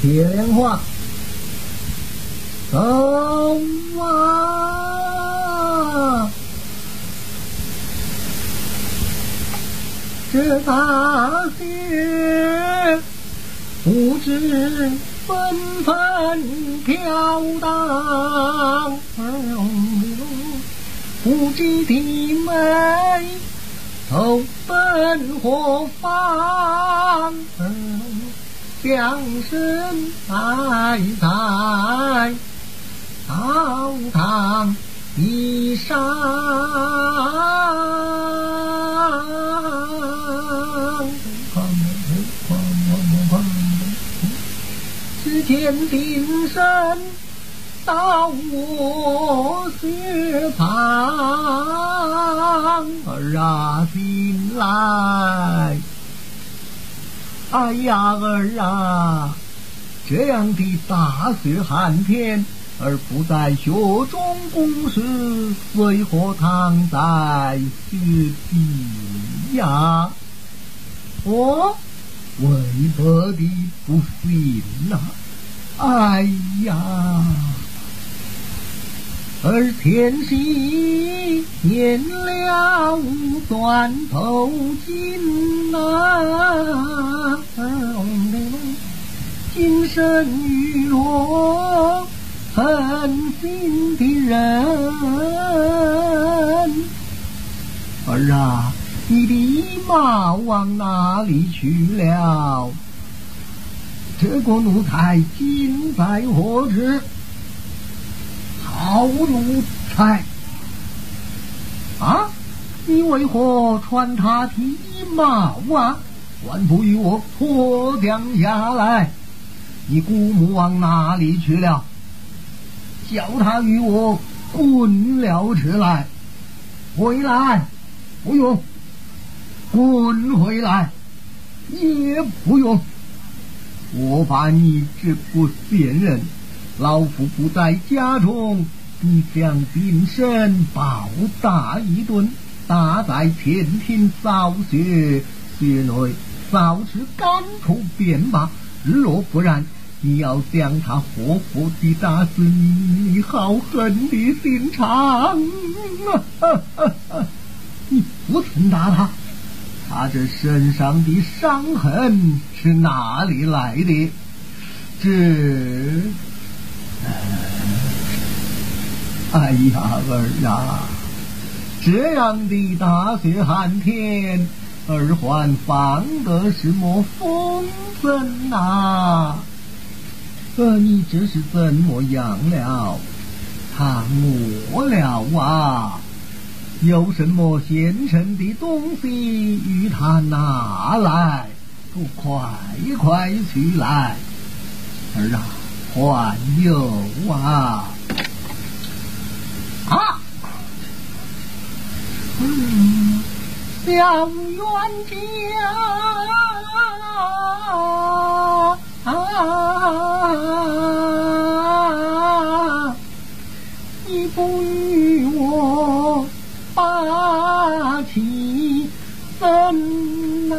铁莲花，走啊！这大雪不知纷纷飘荡，不知弟妹投奔何方？将身埋在草堂以上。只见定身到我血旁，儿啊，进来！哎呀儿啊，这样的大雪寒天，而不在雪中公事，为何躺在雪地呀？我为何的不行呐？哎呀！而天气年了断头金啊，今生与我狠心的人儿啊，你的马往哪里去了？这个奴才今在何处？好奴才！啊，你为何穿他的衣帽啊？还不与我脱掉下来！你姑母往哪里去了？叫他与我滚了出来！回来！不用！滚回来！也不用！我把你这不贤人！老夫不在家中，你将丁身暴打一顿，打在前庭扫雪，雪内扫出干土便罢。若不然，你要将他活活地打死，你你好狠的心肠啊！你不曾打他，他这身上的伤痕是哪里来的？这。哎呀，儿啊，这样的大雪寒天，儿还放得什么风筝呐？呃，你这是怎么样了？他没了啊！有什么现成的东西与他拿来？不快快去来，儿啊！还有，啊，嗯，小冤家，你不与我把气分啊？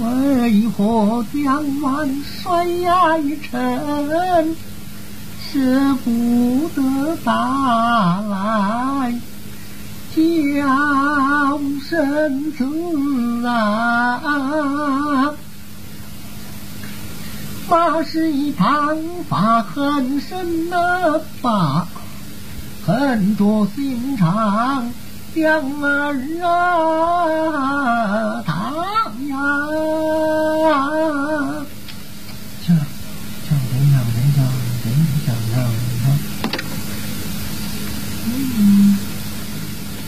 为何将万水哀沉，舍不得打来叫声子啊？八十一旁发恨深的把恨着心肠。将儿啊，他呀，这这人呀，人呀，人呀，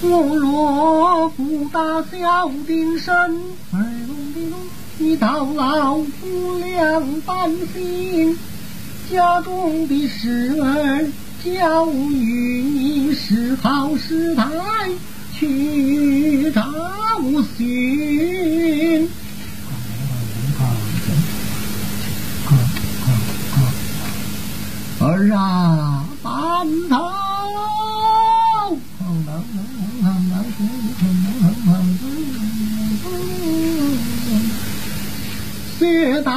人我大小丁身，儿龙的龙，你到老夫两担心，家中的事儿教育你是好是歹。去找寻，儿啊，馒头，雪大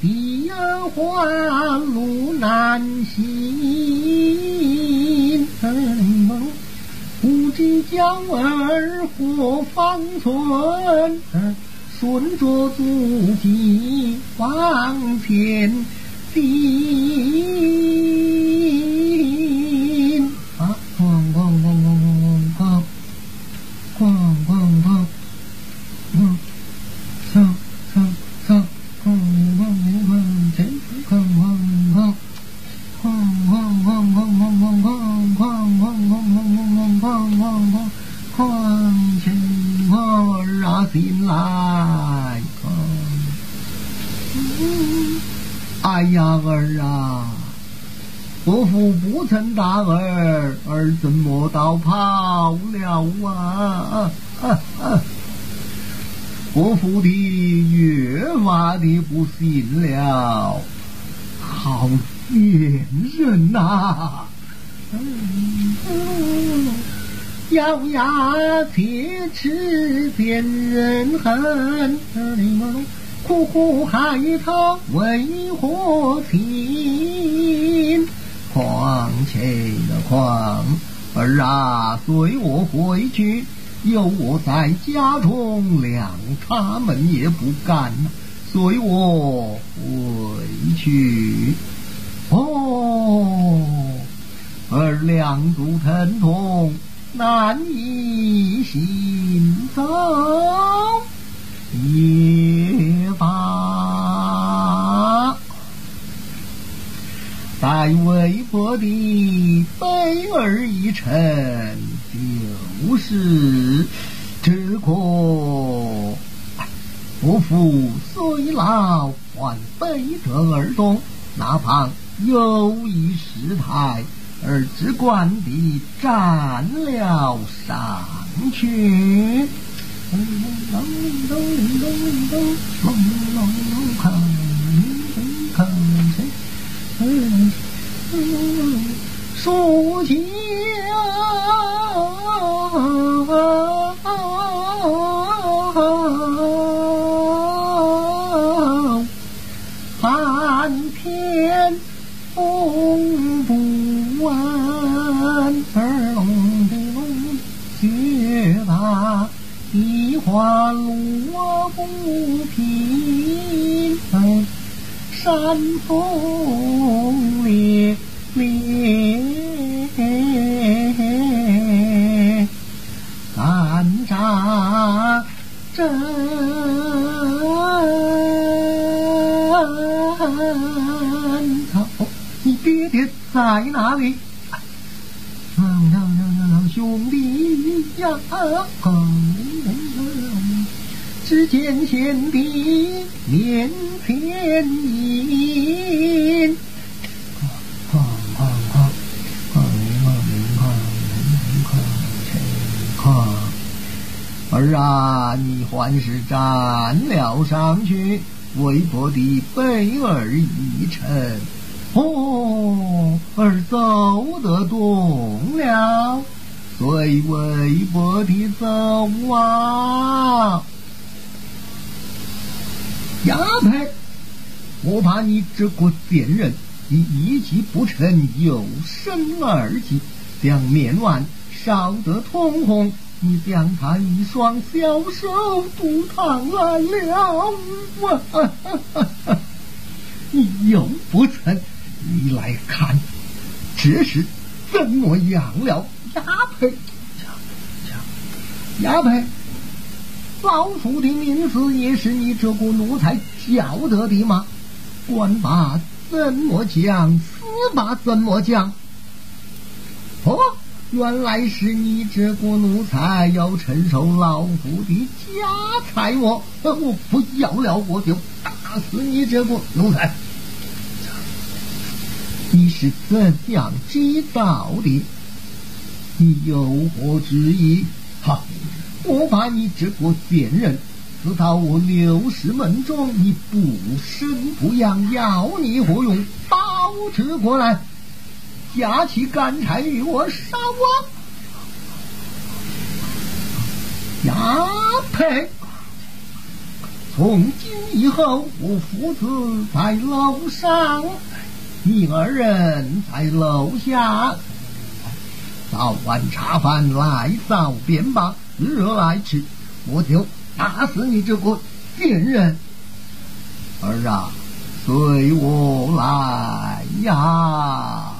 地这环路难行，不知将儿何方存？顺着足迹往前行。啊！伯父不曾打儿，儿怎么倒跑了啊？伯父的越发的不行了，好贱人呐！咬牙切齿辨人恨，苦苦害他为何情？况且的况儿啊，随我回去，有我在家中两他们也不干，随我回去。哦，儿两足疼痛，难以行走，也在微薄的悲儿一尘，就是这个不父虽老，还背着耳中，哪怕有一失态，而只管地站了上去。书香寒天风不安儿龙的龙雪大地化龙我平山峰岭。在哪里？兄弟呀！只见贤弟面前迎，哐哐哐哐哐哐哐儿啊，你还是站了上去，微薄的背儿一沉，哦，儿走得动了，随微薄的走啊。丫头，我怕你这个贱人，你一计不成，有生二计，将面碗烧得通红，你将他一双小手都烫烂了。你又不成，你来看，这是怎么样了？亚培，亚培。老夫的名字也是你这个奴才叫得的吗？官法怎么讲，司法怎么讲？哦，原来是你这个奴才要承受老夫的家财我，我不要了，我就打死你这个奴才！你是怎样知道的？你有何之意？哈！我把你这个贱人，知道我刘氏门中你不生不养，要你何用？包持过来，架起干柴与我烧啊！呀呸！从今以后，我父子在楼上，你二人在楼下。早晚茶饭来早便罢，日来吃，我就打死你这个贱人。儿啊，随我来呀！